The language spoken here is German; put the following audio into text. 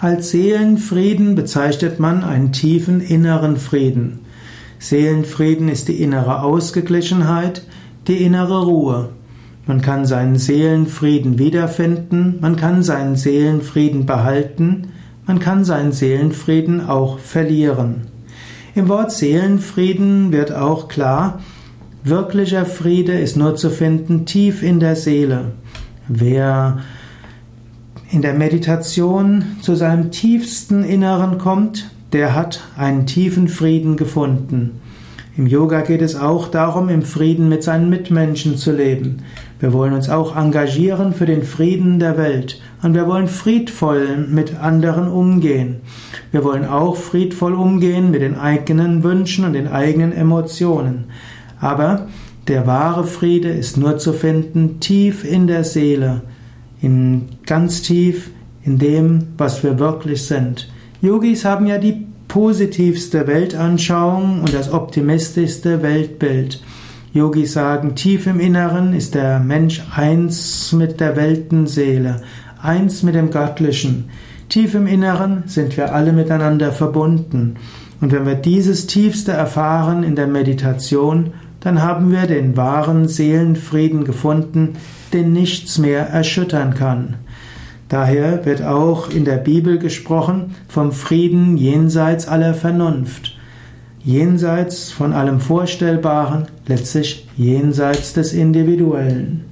Als Seelenfrieden bezeichnet man einen tiefen inneren Frieden. Seelenfrieden ist die innere Ausgeglichenheit, die innere Ruhe. Man kann seinen Seelenfrieden wiederfinden, man kann seinen Seelenfrieden behalten, man kann seinen Seelenfrieden auch verlieren. Im Wort Seelenfrieden wird auch klar, wirklicher Friede ist nur zu finden tief in der Seele. Wer in der Meditation zu seinem tiefsten Inneren kommt, der hat einen tiefen Frieden gefunden. Im Yoga geht es auch darum, im Frieden mit seinen Mitmenschen zu leben. Wir wollen uns auch engagieren für den Frieden der Welt und wir wollen friedvoll mit anderen umgehen. Wir wollen auch friedvoll umgehen mit den eigenen Wünschen und den eigenen Emotionen. Aber der wahre Friede ist nur zu finden tief in der Seele, in ganz tief in dem, was wir wirklich sind. Yogis haben ja die positivste Weltanschauung und das optimistischste Weltbild. Yogis sagen, tief im Inneren ist der Mensch eins mit der Weltenseele, eins mit dem Göttlichen. Tief im Inneren sind wir alle miteinander verbunden. Und wenn wir dieses Tiefste erfahren in der Meditation, dann haben wir den wahren Seelenfrieden gefunden, den nichts mehr erschüttern kann. Daher wird auch in der Bibel gesprochen vom Frieden jenseits aller Vernunft, jenseits von allem Vorstellbaren, letztlich jenseits des Individuellen.